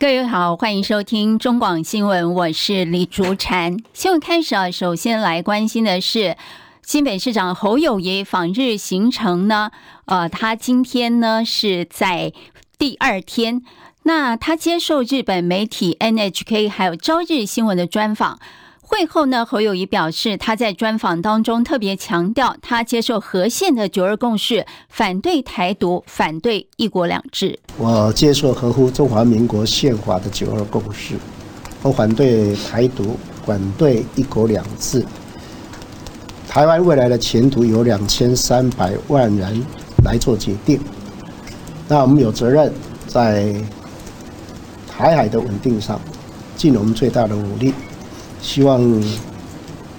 各位好，欢迎收听中广新闻，我是李竹婵。新闻开始啊，首先来关心的是新北市长侯友谊访日行程呢。呃，他今天呢是在第二天，那他接受日本媒体 NHK 还有朝日新闻的专访。会后呢，侯友宜表示，他在专访当中特别强调，他接受和宪的九二共识，反对台独，反对一国两制。我接受合乎中华民国宪法的九二共识，我反对台独，反对一国两制。台湾未来的前途由两千三百万人来做决定，那我们有责任在台海的稳定上尽我们最大的努力。希望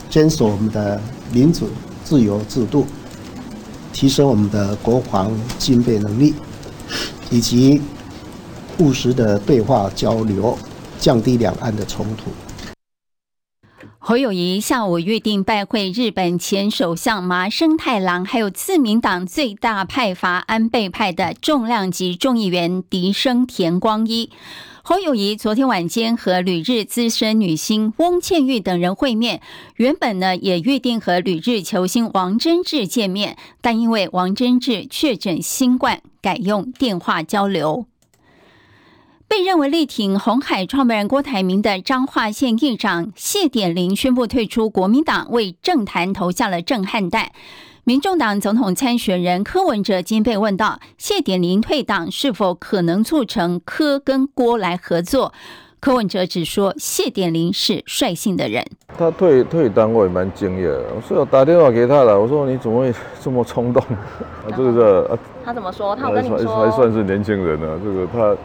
坚守我们的民主自由制度，提升我们的国防军备能力，以及务实的对话交流，降低两岸的冲突。侯友宜下午预定拜会日本前首相麻生太郎，还有自民党最大派阀安倍派的重量级众议员萩生田光一。侯友宜昨天晚间和旅日资深女星翁倩玉等人会面，原本呢也预定和旅日球星王贞治见面，但因为王贞治确诊新冠，改用电话交流。被认为力挺红海创办人郭台铭的彰化县议长谢典林宣布退出国民党，为政坛投下了震撼弹。民众党总统参选人柯文哲今被问到谢典林退党是否可能促成柯跟郭来合作，柯文哲只说谢典林是率性的人。他退退党我也蛮惊讶，所以我打电话给他了，我说你怎么会 这么冲动？啊，这个啊，他怎么说？他有跟你说还，还算是年轻人呢，啊。这个他。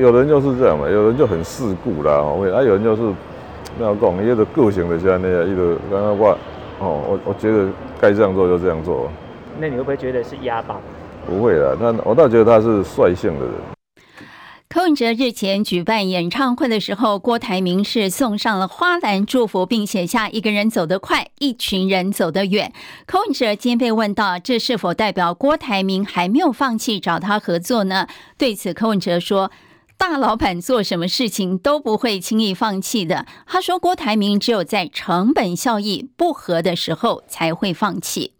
有人就是这样嘛，有人就很世故啦，哦，啊，有人就是那样讲，一个个性的像那样，一个刚刚我哦，我我觉得该这样做就这样做。那你会不会觉得是压榜？不会的，那我倒觉得他是率性的人。柯文哲日前举办演唱会的时候，郭台铭是送上了花篮祝福，并写下“一个人走得快，一群人走得远”。柯文哲今天被问到，这是否代表郭台铭还没有放弃找他合作呢？对此，柯文哲说。大老板做什么事情都不会轻易放弃的。他说：“郭台铭只有在成本效益不合的时候才会放弃。”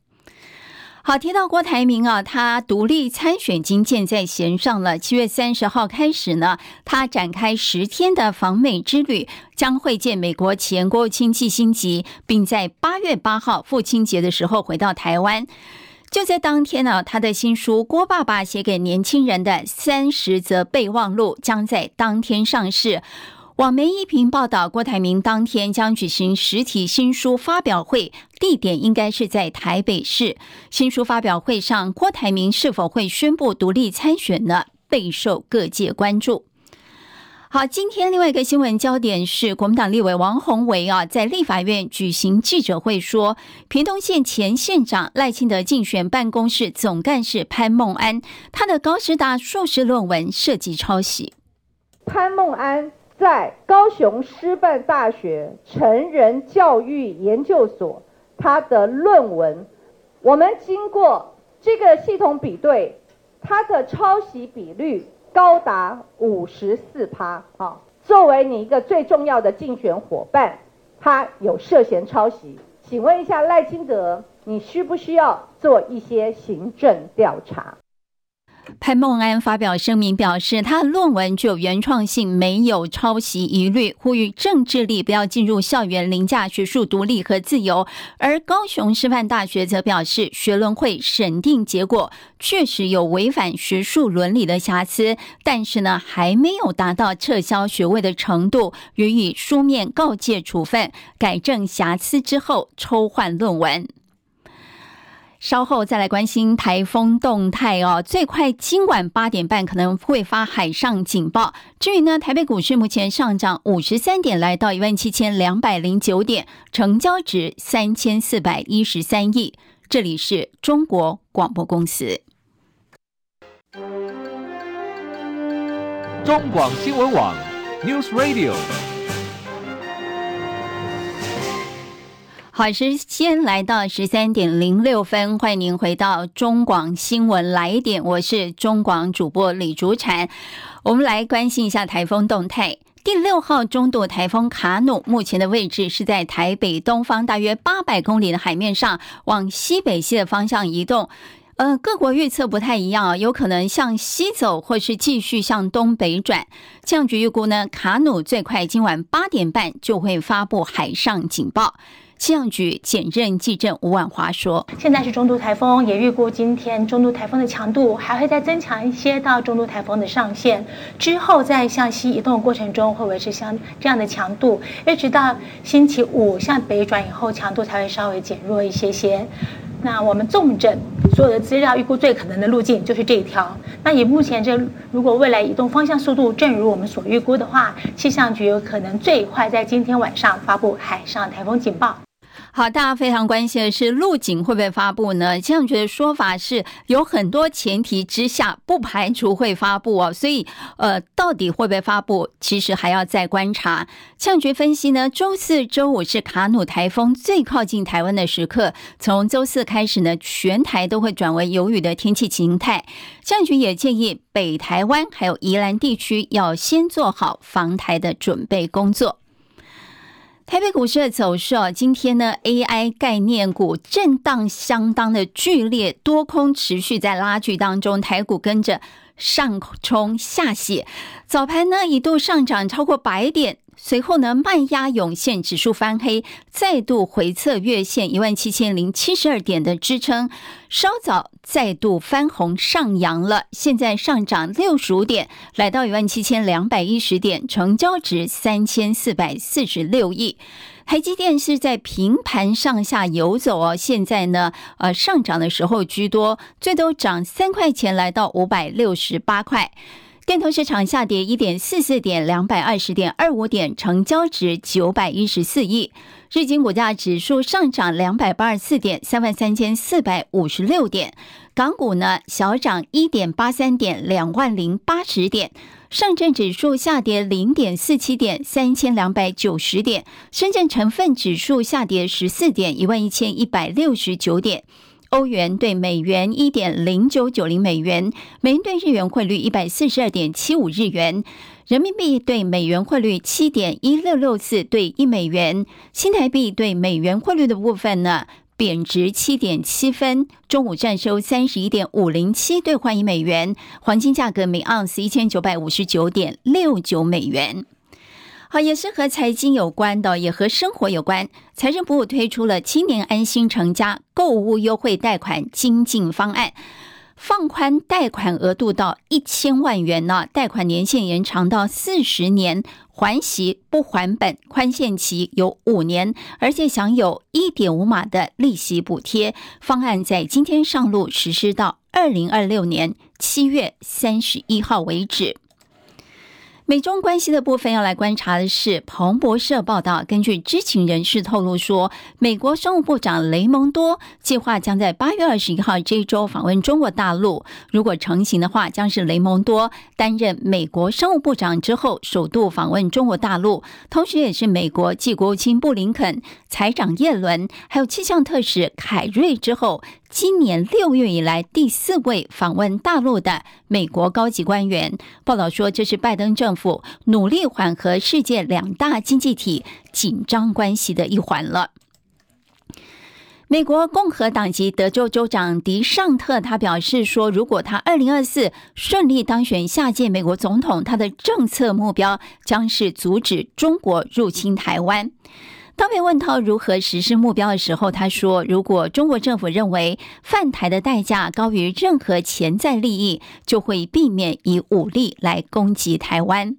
好，提到郭台铭啊，他独立参选已经箭在弦上了。七月三十号开始呢，他展开十天的访美之旅，将会见美国前国务卿基辛格，并在八月八号父亲节的时候回到台湾。就在当天呢，他的新书《郭爸爸写给年轻人的三十则备忘录》将在当天上市。网媒一平报道，郭台铭当天将举行实体新书发表会，地点应该是在台北市。新书发表会上，郭台铭是否会宣布独立参选呢？备受各界关注。好，今天另外一个新闻焦点是国民党立委王鸿薇啊，在立法院举行记者会说，屏东县前县长赖清德竞选办公室总干事潘孟安，他的高师大硕士论文涉及抄袭。潘孟安在高雄师范大学成人教育研究所，他的论文，我们经过这个系统比对，他的抄袭比率。高达五十四趴，啊！作为你一个最重要的竞选伙伴，他有涉嫌抄袭，请问一下赖清德，你需不需要做一些行政调查？潘孟安发表声明表示，他的论文具有原创性，没有抄袭疑虑，呼吁政治力不要进入校园凌驾学术独立和自由。而高雄师范大学则表示，学伦会审定结果确实有违反学术伦理的瑕疵，但是呢，还没有达到撤销学位的程度，予以书面告诫处分，改正瑕疵之后抽换论文。稍后再来关心台风动态哦。最快今晚八点半可能会发海上警报。至于呢，台北股市目前上涨五十三点，来到一万七千两百零九点，成交值三千四百一十三亿。这里是中国广播公司。中广新闻网 News Radio。好，时间来到十三点零六分，欢迎您回到中广新闻来点，我是中广主播李竹婵。我们来关心一下台风动态。第六号中度台风卡努目前的位置是在台北东方大约八百公里的海面上，往西北西的方向移动。呃，各国预测不太一样啊，有可能向西走，或是继续向东北转。气象局预估呢，卡努最快今晚八点半就会发布海上警报。气象局检任技正吴婉华说：“现在是中度台风，也预估今天中度台风的强度还会再增强一些，到中度台风的上限。之后在向西移动的过程中，会维持像这样的强度，一直到星期五向北转以后，强度才会稍微减弱一些些。那我们重症所有的资料，预估最可能的路径就是这一条。那以目前这，如果未来移动方向速度正如我们所预估的话，气象局有可能最快在今天晚上发布海上台风警报。”好，大家非常关心的是陆警会不会发布呢？气象局的说法是有很多前提之下，不排除会发布哦。所以，呃，到底会不会发布，其实还要再观察。气象局分析呢，周四、周五是卡努台风最靠近台湾的时刻，从周四开始呢，全台都会转为有雨的天气形态。气象局也建议北台湾还有宜兰地区要先做好防台的准备工作。台北股市的走势哦，今天呢，AI 概念股震荡相当的剧烈，多空持续在拉锯当中，台股跟着上冲下泻，早盘呢一度上涨超过百点。随后呢，卖压涌现，指数翻黑，再度回测月线一万七千零七十二点的支撑，稍早再度翻红上扬了，现在上涨六十五点，来到一万七千两百一十点，成交值三千四百四十六亿。台积电是在平盘上下游走哦，现在呢，呃，上涨的时候居多，最多涨三块钱，来到五百六十八块。电投市场下跌一点四四点，两百二十点二五点，成交值九百一十四亿。日经股价指数上涨两百八十四点，三万三千四百五十六点。港股呢，小涨一点八三点，两万零八十点。上证指数下跌零点四七点，三千两百九十点。深圳成分指数下跌十四点，一万一千一百六十九点。欧元兑美元一点零九九零美元，美元对日元汇率一百四十二点七五日元，人民币兑美元汇率七点一六六四兑一美元，新台币兑美元汇率的部分呢，贬值七点七分。中午站收三十一点五零七兑换一美元，黄金价格每盎司一千九百五十九点六九美元。好，也是和财经有关的，也和生活有关。财政部推出了青年安心成家购物优惠贷款精进方案，放宽贷款额度到一千万元呢，贷款年限延长到四十年，还息不还本，宽限期有五年，而且享有一点五码的利息补贴。方案在今天上路，实施到二零二六年七月三十一号为止。美中关系的部分要来观察的是，彭博社报道，根据知情人士透露说，美国商务部长雷蒙多计划将在八月二十一号这一周访问中国大陆。如果成行的话，将是雷蒙多担任美国商务部长之后首度访问中国大陆，同时也是美国继国务卿布林肯、财长耶伦还有气象特使凯瑞之后。今年六月以来第四位访问大陆的美国高级官员，报道说，这是拜登政府努力缓和世界两大经济体紧张关系的一环了。美国共和党籍德州州长迪尚特他表示说，如果他二零二四顺利当选下届美国总统，他的政策目标将是阻止中国入侵台湾。当被问到如何实施目标的时候，他说：“如果中国政府认为犯台的代价高于任何潜在利益，就会避免以武力来攻击台湾。”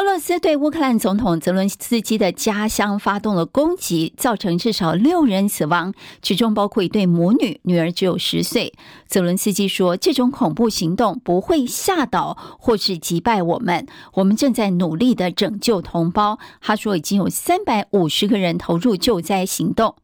俄罗斯对乌克兰总统泽伦斯基的家乡发动了攻击，造成至少六人死亡，其中包括一对母女，女儿只有十岁。泽伦斯基说：“这种恐怖行动不会吓倒或是击败我们，我们正在努力的拯救同胞。”他说：“已经有三百五十个人投入救灾行动。”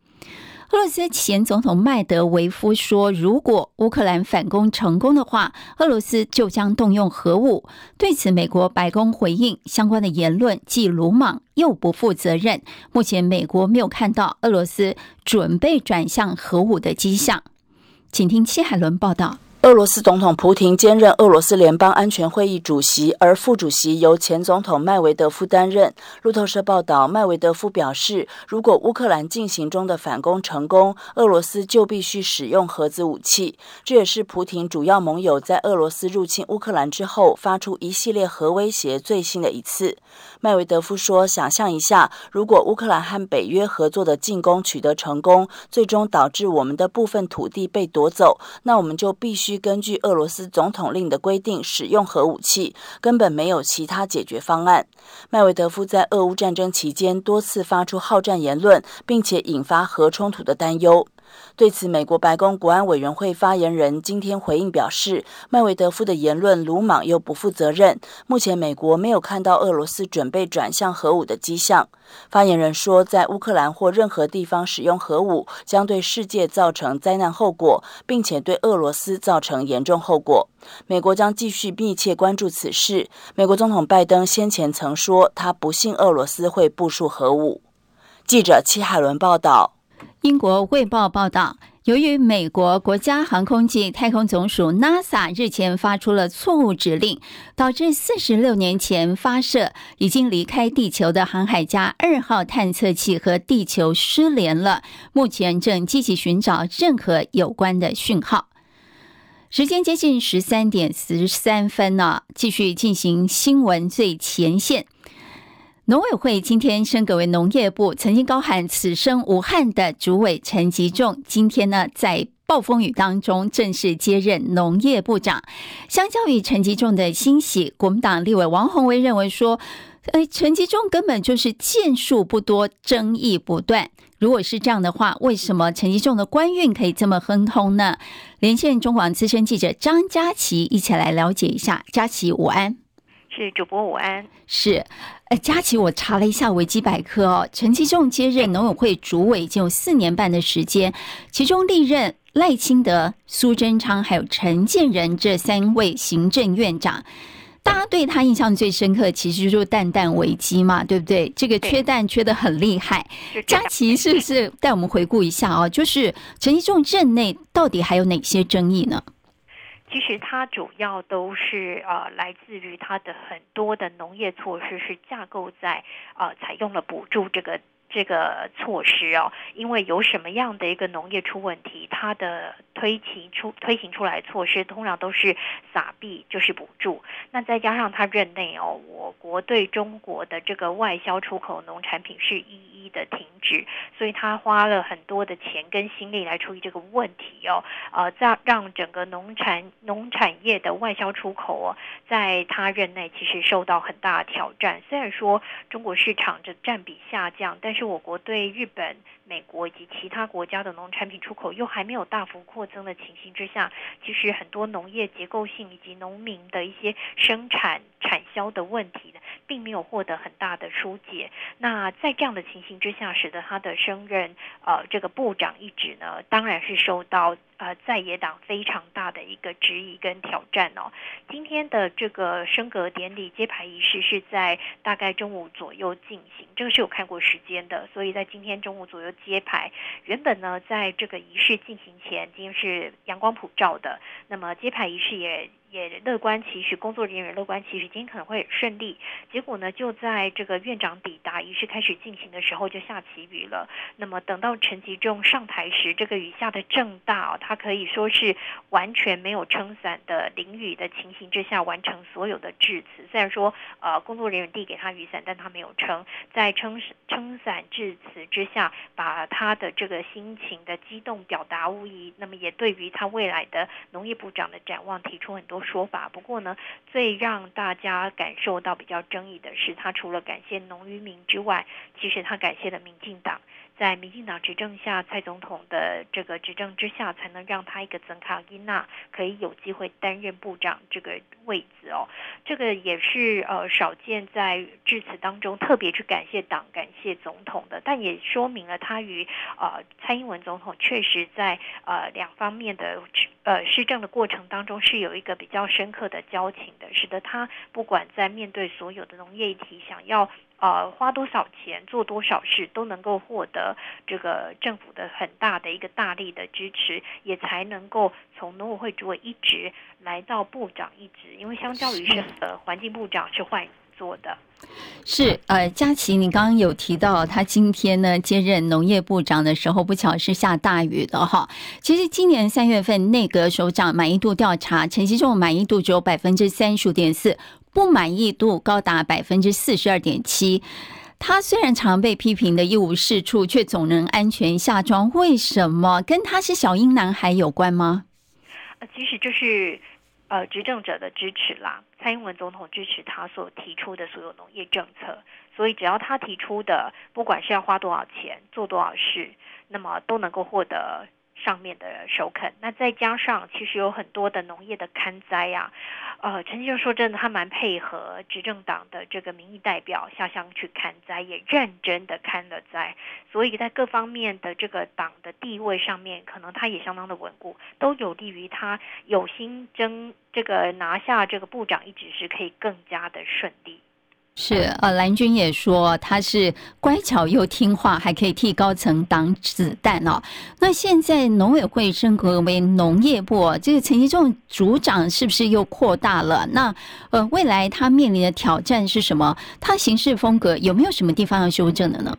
俄罗斯前总统麦德维夫说：“如果乌克兰反攻成功的话，俄罗斯就将动用核武。”对此，美国白宫回应相关的言论既鲁莽又不负责任。目前，美国没有看到俄罗斯准备转向核武的迹象。请听戚海伦报道。俄罗斯总统普亭兼任俄罗斯联邦安全会议主席，而副主席由前总统麦维德夫担任。路透社报道，麦维德夫表示，如果乌克兰进行中的反攻成功，俄罗斯就必须使用核子武器。这也是普亭主要盟友在俄罗斯入侵乌克兰之后发出一系列核威胁最新的一次。麦维德夫说：“想象一下，如果乌克兰和北约合作的进攻取得成功，最终导致我们的部分土地被夺走，那我们就必须。”根据俄罗斯总统令的规定，使用核武器，根本没有其他解决方案。麦维德夫在俄乌战争期间多次发出好战言论，并且引发核冲突的担忧。对此，美国白宫国安委员会发言人今天回应表示，麦维德夫的言论鲁莽又不负责任。目前，美国没有看到俄罗斯准备转向核武的迹象。发言人说，在乌克兰或任何地方使用核武，将对世界造成灾难后果，并且对俄罗斯造成严重后果。美国将继续密切关注此事。美国总统拜登先前曾说，他不信俄罗斯会部署核武。记者戚海伦报道。英国《卫报》报道，由于美国国家航空暨太空总署 NASA 日前发出了错误指令，导致四十六年前发射、已经离开地球的航海家二号探测器和地球失联了。目前正积极寻找任何有关的讯号。时间接近十三点十三分呢，继续进行新闻最前线。农委会今天升格为农业部，曾经高喊“此生无憾”的主委陈吉仲，今天呢在暴风雨当中正式接任农业部长。相较于陈吉仲的欣喜，国民党立委王鸿薇认为说：“ 呃，陈吉仲根本就是建树不多，争议不断。如果是这样的话，为什么陈吉仲的官运可以这么亨通呢？”连线中广资深记者张佳琪一起来了解一下。佳琪午安，是主播午安，是。呃，佳琪，我查了一下维基百科哦，陈其仲接任农委会主委已经有四年半的时间，其中历任赖清德、苏贞昌还有陈建仁这三位行政院长，大家对他印象最深刻，其实就是蛋蛋危机嘛，对不对？这个缺蛋缺的很厉害。佳琪是不是带我们回顾一下哦？就是陈其仲任内到底还有哪些争议呢？其实它主要都是呃来自于它的很多的农业措施是架构在呃采用了补助这个。这个措施哦，因为有什么样的一个农业出问题，它的推行出推行出来措施通常都是撒币就是补助。那再加上他任内哦，我国对中国的这个外销出口农产品是一一的停止，所以他花了很多的钱跟心力来处理这个问题哦。呃，让让整个农产农产业的外销出口哦，在他任内其实受到很大挑战。虽然说中国市场的占比下降，但是我国对日本、美国以及其他国家的农产品出口又还没有大幅扩增的情形之下，其实很多农业结构性以及农民的一些生产产销的问题呢，并没有获得很大的疏解。那在这样的情形之下，使得他的升任呃这个部长一职呢，当然是受到呃在野党非常大的一个质疑跟挑战哦。今天的这个升格典礼揭牌仪式是在大概中午左右进行，这个是有看过时间的，所以在今天中午左右揭牌。原本呢，在这个仪式进行前，今天是阳光普照的，那么揭牌仪式也。也乐观其实，工作人员乐观其实，今天可能会顺利。结果呢，就在这个院长抵达仪式开始进行的时候，就下起雨了。那么等到陈吉仲上台时，这个雨下得正大，他可以说是完全没有撑伞的淋雨的情形之下完成所有的致辞。虽然说呃工作人员递给他雨伞，但他没有撑，在撑撑伞致辞之下，把他的这个心情的激动表达无疑。那么也对于他未来的农业部长的展望提出很多。说法。不过呢，最让大家感受到比较争议的是，他除了感谢农渔民之外，其实他感谢了民进党。在民进党执政下，蔡总统的这个执政之下，才能让他一个曾卡伊娜可以有机会担任部长这个位置哦。这个也是呃少见在致辞当中特别去感谢党、感谢总统的，但也说明了他与呃蔡英文总统确实在呃两方面的呃施政的过程当中是有一个比较深刻的交情的，使得他不管在面对所有的农业议题，想要。呃，花多少钱做多少事都能够获得这个政府的很大的一个大力的支持，也才能够从农委会主委一职来到部长一职，因为相较于是呃环境部长是换做的。是呃，佳琪，你刚刚有提到他今天呢接任农业部长的时候，不巧是下大雨的哈。其实今年三月份内阁首长满意度调查，陈时中满意度只有百分之三十五点四。不满意度高达百分之四十二点七，他虽然常被批评的一无是处，却总能安全下庄。为什么？跟他是小英男孩有关吗？其实就是呃执政者的支持啦，蔡英文总统支持他所提出的所有农业政策，所以只要他提出的，不管是要花多少钱做多少事，那么都能够获得上面的首肯。那再加上其实有很多的农业的刊灾呀。呃，陈先生说真的，他蛮配合执政党的这个民意代表下乡去看灾，也认真的看了灾，所以在各方面的这个党的地位上面，可能他也相当的稳固，都有利于他有心争这个拿下这个部长一职时可以更加的顺利。是，呃，蓝军也说他是乖巧又听话，还可以替高层挡子弹哦。那现在农委会升格为农业部，这个陈其仲组长是不是又扩大了？那呃，未来他面临的挑战是什么？他行事风格有没有什么地方要修正的呢？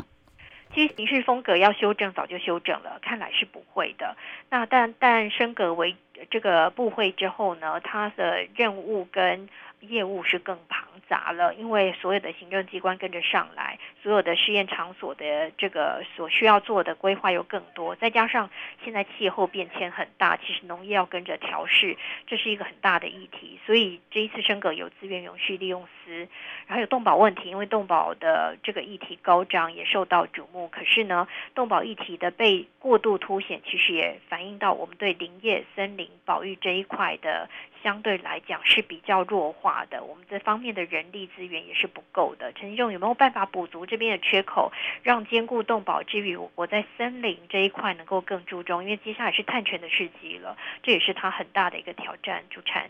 其实行事风格要修正，早就修正了，看来是不会的。那但但升格为这个部会之后呢，他的任务跟业务是更庞杂了，因为所有的行政机关跟着上来，所有的试验场所的这个所需要做的规划又更多，再加上现在气候变迁很大，其实农业要跟着调试，这是一个很大的议题。所以这一次升格有资源永续利用司，然后有动保问题，因为动保的这个议题高涨，也受到瞩目。可是呢，动保议题的被过度凸显，其实也反映到我们对林业、森林保育这一块的。相对来讲是比较弱化的，我们这方面的人力资源也是不够的。陈吉仲有没有办法补足这边的缺口，让兼顾动保之余，我在森林这一块能够更注重？因为接下来是碳权的时机了，这也是他很大的一个挑战。主持人，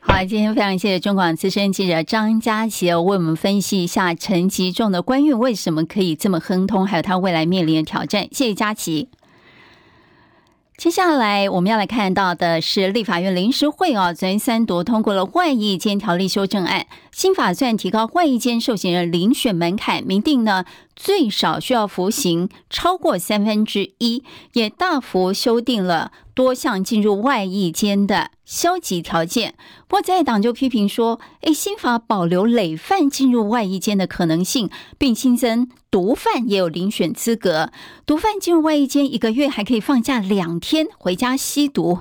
好，今天非常谢谢中广资深记者张佳琪为我们分析一下陈吉仲的官运为什么可以这么亨通，还有他未来面临的挑战。谢谢佳琪。接下来我们要来看到的是立法院临时会啊，昨天三读通过了外役监条例修正案。新法算提高外役监受刑人遴选门槛，明定呢最少需要服刑超过三分之一，也大幅修订了多项进入外役间的消极条件。不过在党就批评说，诶，新法保留累犯进入外役间的可能性，并新增毒贩也有遴选资格。毒贩进入外役间一个月还可以放假两天回家吸毒。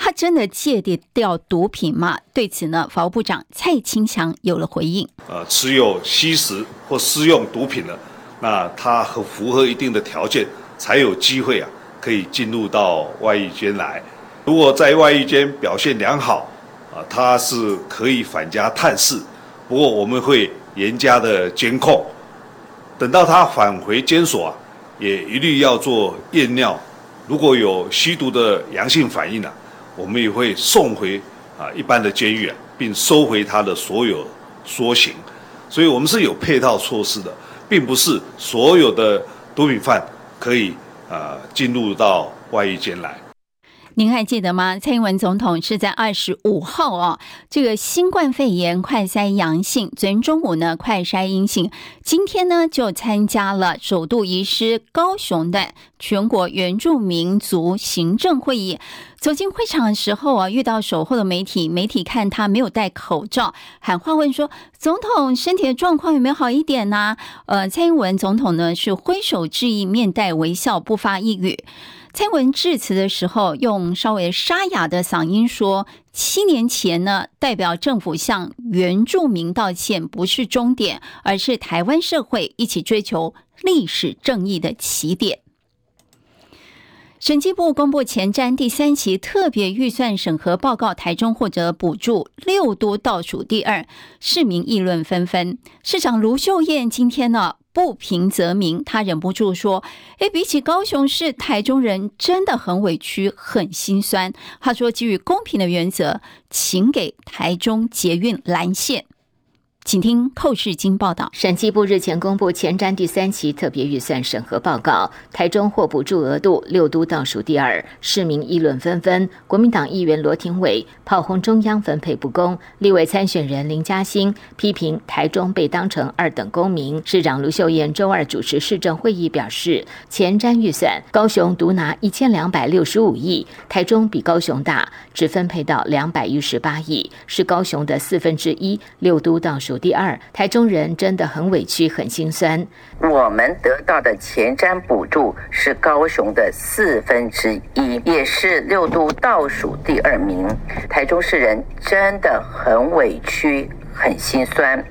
他真的戒得掉毒品吗？对此呢，法务部长蔡清祥有了回应。呃，持有吸食或私用毒品的，那他和符合一定的条件，才有机会啊，可以进入到外役监来。如果在外役监表现良好，啊，他是可以返家探视。不过我们会严加的监控，等到他返回监所啊，也一律要做验尿。如果有吸毒的阳性反应呢，啊？我们也会送回啊一般的监狱，啊并收回他的所有缩刑，所以我们是有配套措施的，并不是所有的毒品犯可以啊进入到外衣间来。您还记得吗？蔡英文总统是在二十五号哦，这个新冠肺炎快筛阳性，昨天中午呢快筛阴性，今天呢就参加了首度移师高雄的全国原住民族行政会议。走进会场的时候啊，遇到守候的媒体，媒体看他没有戴口罩，喊话问说：“总统身体的状况有没有好一点呢？”呃，蔡英文总统呢是挥手致意，面带微笑，不发一语。蔡文致辞的时候，用稍微沙哑的嗓音说：“七年前呢，代表政府向原住民道歉不是终点，而是台湾社会一起追求历史正义的起点。”审计部公布前瞻第三期特别预算审核报告，台中获得补助，六都倒数第二，市民议论纷纷。市长卢秀燕今天呢不平则鸣，他忍不住说：“诶，比起高雄市，台中人真的很委屈，很心酸。”他说：“基于公平的原则，请给台中捷运蓝线。”请听寇世金报道。审计部日前公布前瞻第三期特别预算审核报告，台中获补助额度六都倒数第二，市民议论纷纷。国民党议员罗廷伟炮轰中央分配不公，立委参选人林嘉欣批评台中被当成二等公民。市长卢秀燕周二主持市政会议表示，前瞻预算高雄独拿一千两百六十五亿，台中比高雄大，只分配到两百一十八亿，是高雄的四分之一。六都倒数。第二，台中人真的很委屈，很心酸。我们得到的前瞻补助是高雄的四分之一，也是六都倒数第二名。台中市人真的很委屈，很心酸。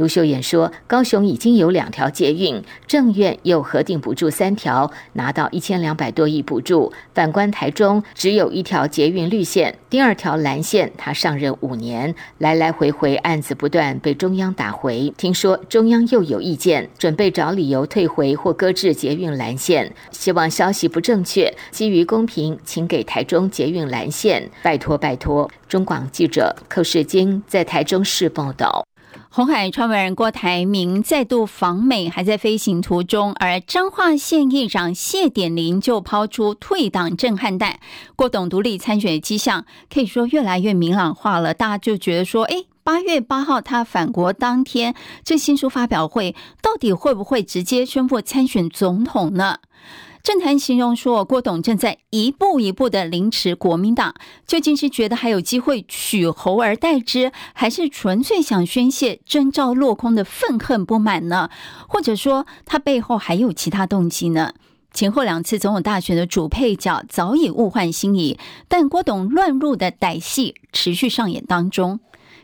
卢秀燕说：“高雄已经有两条捷运，政院又核定补助三条，拿到一千两百多亿补助。反观台中，只有一条捷运绿线，第二条蓝线。他上任五年，来来回回案子不断被中央打回。听说中央又有意见，准备找理由退回或搁置捷运蓝线。希望消息不正确，基于公平，请给台中捷运蓝线，拜托拜托。”中广记者寇世金在台中市报道。红海创办人郭台铭再度访美，还在飞行途中，而彰化县议长谢典林就抛出退党震撼弹。郭董独立参选的迹象可以说越来越明朗化了，大家就觉得说，诶，八月八号他返国当天，这新书发表会到底会不会直接宣布参选总统呢？政坛形容说，郭董正在一步一步的凌迟国民党，究竟是觉得还有机会取猴而代之，还是纯粹想宣泄征召落空的愤恨不满呢？或者说，他背后还有其他动机呢？前后两次总统大选的主配角早已物换星移，但郭董乱入的歹戏持续上演当中。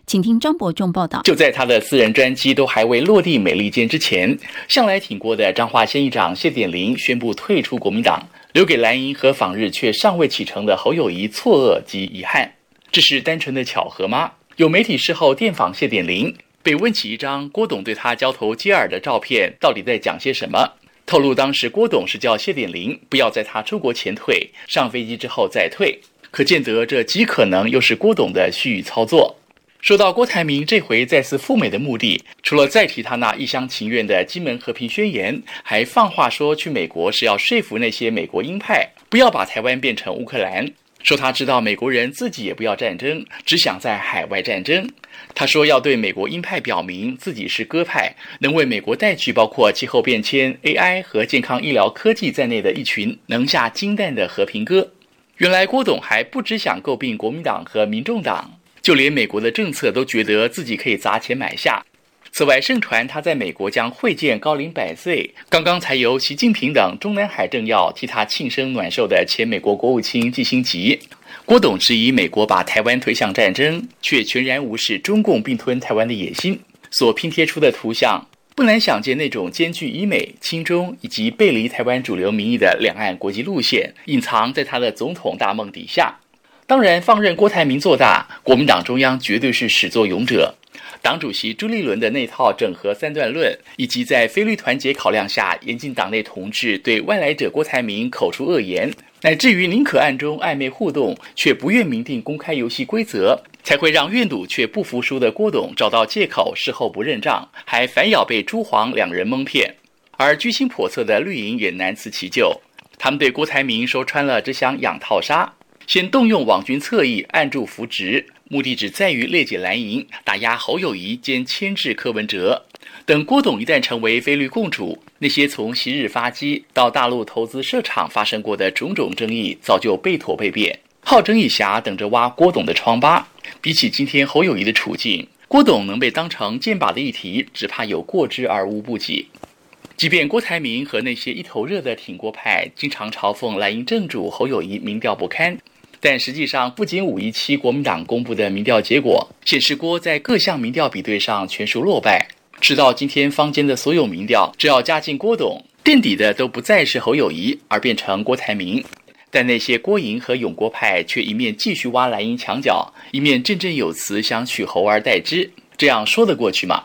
请听张伯仲报道。就在他的私人专机都还未落地美利坚之前，向来挺郭的彰化县议长谢典林宣布退出国民党，留给蓝营和访日却尚未启程的侯友谊错愕及遗憾。这是单纯的巧合吗？有媒体事后电访谢典林，被问起一张郭董对他交头接耳的照片，到底在讲些什么？透露当时郭董是叫谢典林不要在他出国前退，上飞机之后再退，可见得这极可能又是郭董的蓄意操作。说到郭台铭这回再次赴美的目的，除了再提他那一厢情愿的金门和平宣言，还放话说去美国是要说服那些美国鹰派不要把台湾变成乌克兰，说他知道美国人自己也不要战争，只想在海外战争。他说要对美国鹰派表明自己是鸽派，能为美国带去包括气候变迁、AI 和健康医疗科技在内的一群能下金蛋的和平鸽。原来郭董还不只想诟病国民党和民众党。就连美国的政策都觉得自己可以砸钱买下。此外，盛传他在美国将会见高龄百岁、刚刚才由习近平等中南海政要替他庆生暖寿的前美国国务卿季辛吉。郭董质疑美国把台湾推向战争，却全然无视中共并吞台湾的野心。所拼贴出的图像，不难想见那种兼具以美、亲中以及背离台湾主流民意的两岸国际路线，隐藏在他的总统大梦底下。当然，放任郭台铭做大，国民党中央绝对是始作俑者。党主席朱立伦的那套整合三段论，以及在非绿团结考量下严禁党内同志对外来者郭台铭口出恶言，乃至于宁可暗中暧昧互动，却不愿明定公开游戏规则，才会让愿赌却不服输的郭董找到借口，事后不认账，还反咬被朱黄两人蒙骗。而居心叵测的绿营也难辞其咎，他们对郭台铭说穿了，只想养套杀。先动用网军侧翼按住扶植，目的只在于裂解蓝营，打压侯友谊兼牵制柯文哲。等郭董一旦成为非绿共主，那些从昔日发迹到大陆投资设厂发生过的种种争议，早就被妥被变，好整以暇等着挖郭董的疮疤。比起今天侯友谊的处境，郭董能被当成箭靶的议题，只怕有过之而无不及。即便郭台铭和那些一头热的挺郭派经常嘲讽蓝营正主侯友谊民调不堪，但实际上，不仅五一七国民党公布的民调结果显示郭在各项民调比对上全数落败，直到今天坊间的所有民调，只要加进郭董，垫底的都不再是侯友谊，而变成郭台铭。但那些郭营和永郭派却一面继续挖蓝营墙角，一面振振有词想取侯而代之，这样说得过去吗？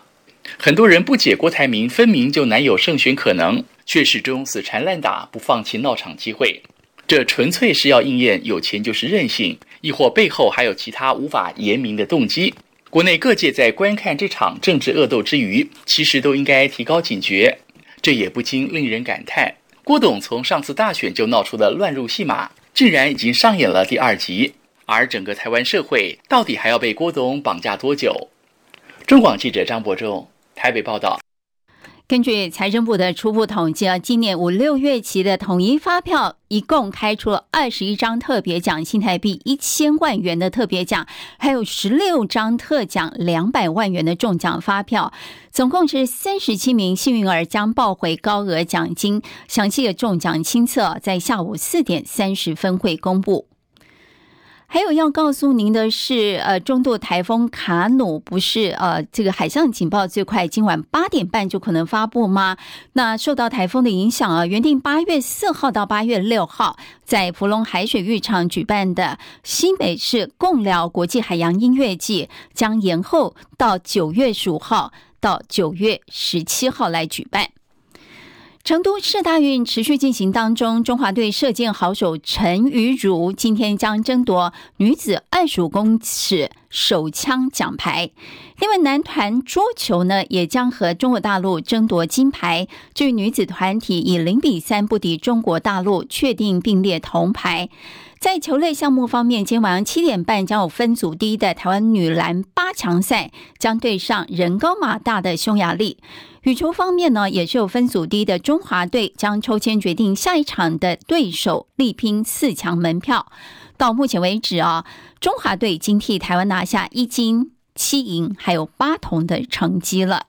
很多人不解郭台铭分明就难有胜选可能，却始终死缠烂打，不放弃闹场机会。这纯粹是要应验有钱就是任性，亦或背后还有其他无法言明的动机。国内各界在观看这场政治恶斗之余，其实都应该提高警觉。这也不禁令人感叹：郭董从上次大选就闹出的乱入戏码，竟然已经上演了第二集。而整个台湾社会到底还要被郭董绑架多久？中广记者张博仲台北报道。根据财政部的初步统计啊，今年五六月期的统一发票一共开出了二十一张特别奖，新台币一千万元的特别奖，还有十六张特奖两百万元的中奖发票，总共是三十七名幸运儿将报回高额奖金。详细的中奖清册在下午四点三十分会公布。还有要告诉您的是，呃，中度台风卡努不是呃这个海上警报最快今晚八点半就可能发布吗？那受到台风的影响啊，原定八月四号到八月六号在福隆海水浴场举办的新北市共寮国际海洋音乐季将延后到九月十五号到九月十七号来举办。成都市大运持续进行当中，中华队射箭好手陈雨茹今天将争夺女子二十五公尺手枪奖牌。另外，男团桌球呢也将和中国大陆争夺金牌。至于女子团体以零比三不敌中国大陆，确定并列铜牌。在球类项目方面，今晚上七点半将有分组第一的台湾女篮八强赛，将对上人高马大的匈牙利。羽球方面呢，也是有分组第一的中华队将抽签决定下一场的对手，力拼四强门票。到目前为止啊，中华队已经替台湾拿下一金七银还有八铜的成绩了。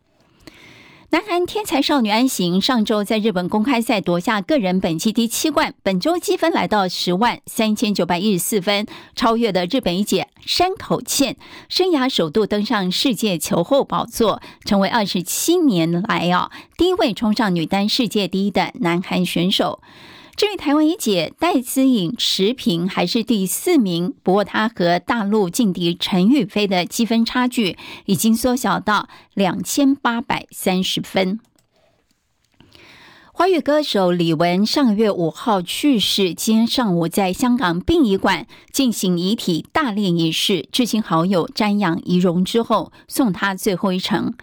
南韩天才少女安行上周在日本公开赛夺下个人本季第七冠，本周积分来到十万三千九百一十四分，超越了日本一姐山口茜，生涯首度登上世界球后宝座，成为二十七年来啊第一位冲上女单世界第一的南韩选手。至于台湾一姐戴思颖持平还是第四名，不过她和大陆劲敌陈雨菲的积分差距已经缩小到两千八百三十分。华语歌手李玟上个月五号去世，今天上午在香港殡仪馆进行遗体大殓仪式，至亲好友瞻仰遗容之后，送她最后一程。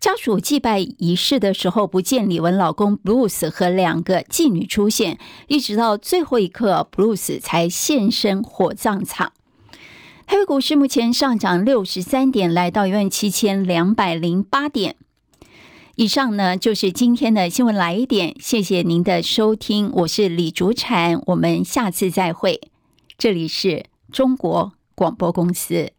家属祭拜仪式的时候，不见李玟老公 Bruce 和两个妓女出现，一直到最后一刻，Bruce 才现身火葬场。台北股市目前上涨六十三点，来到一万七千两百零八点。以上呢就是今天的新闻来一点，谢谢您的收听，我是李竹婵，我们下次再会。这里是中国广播公司。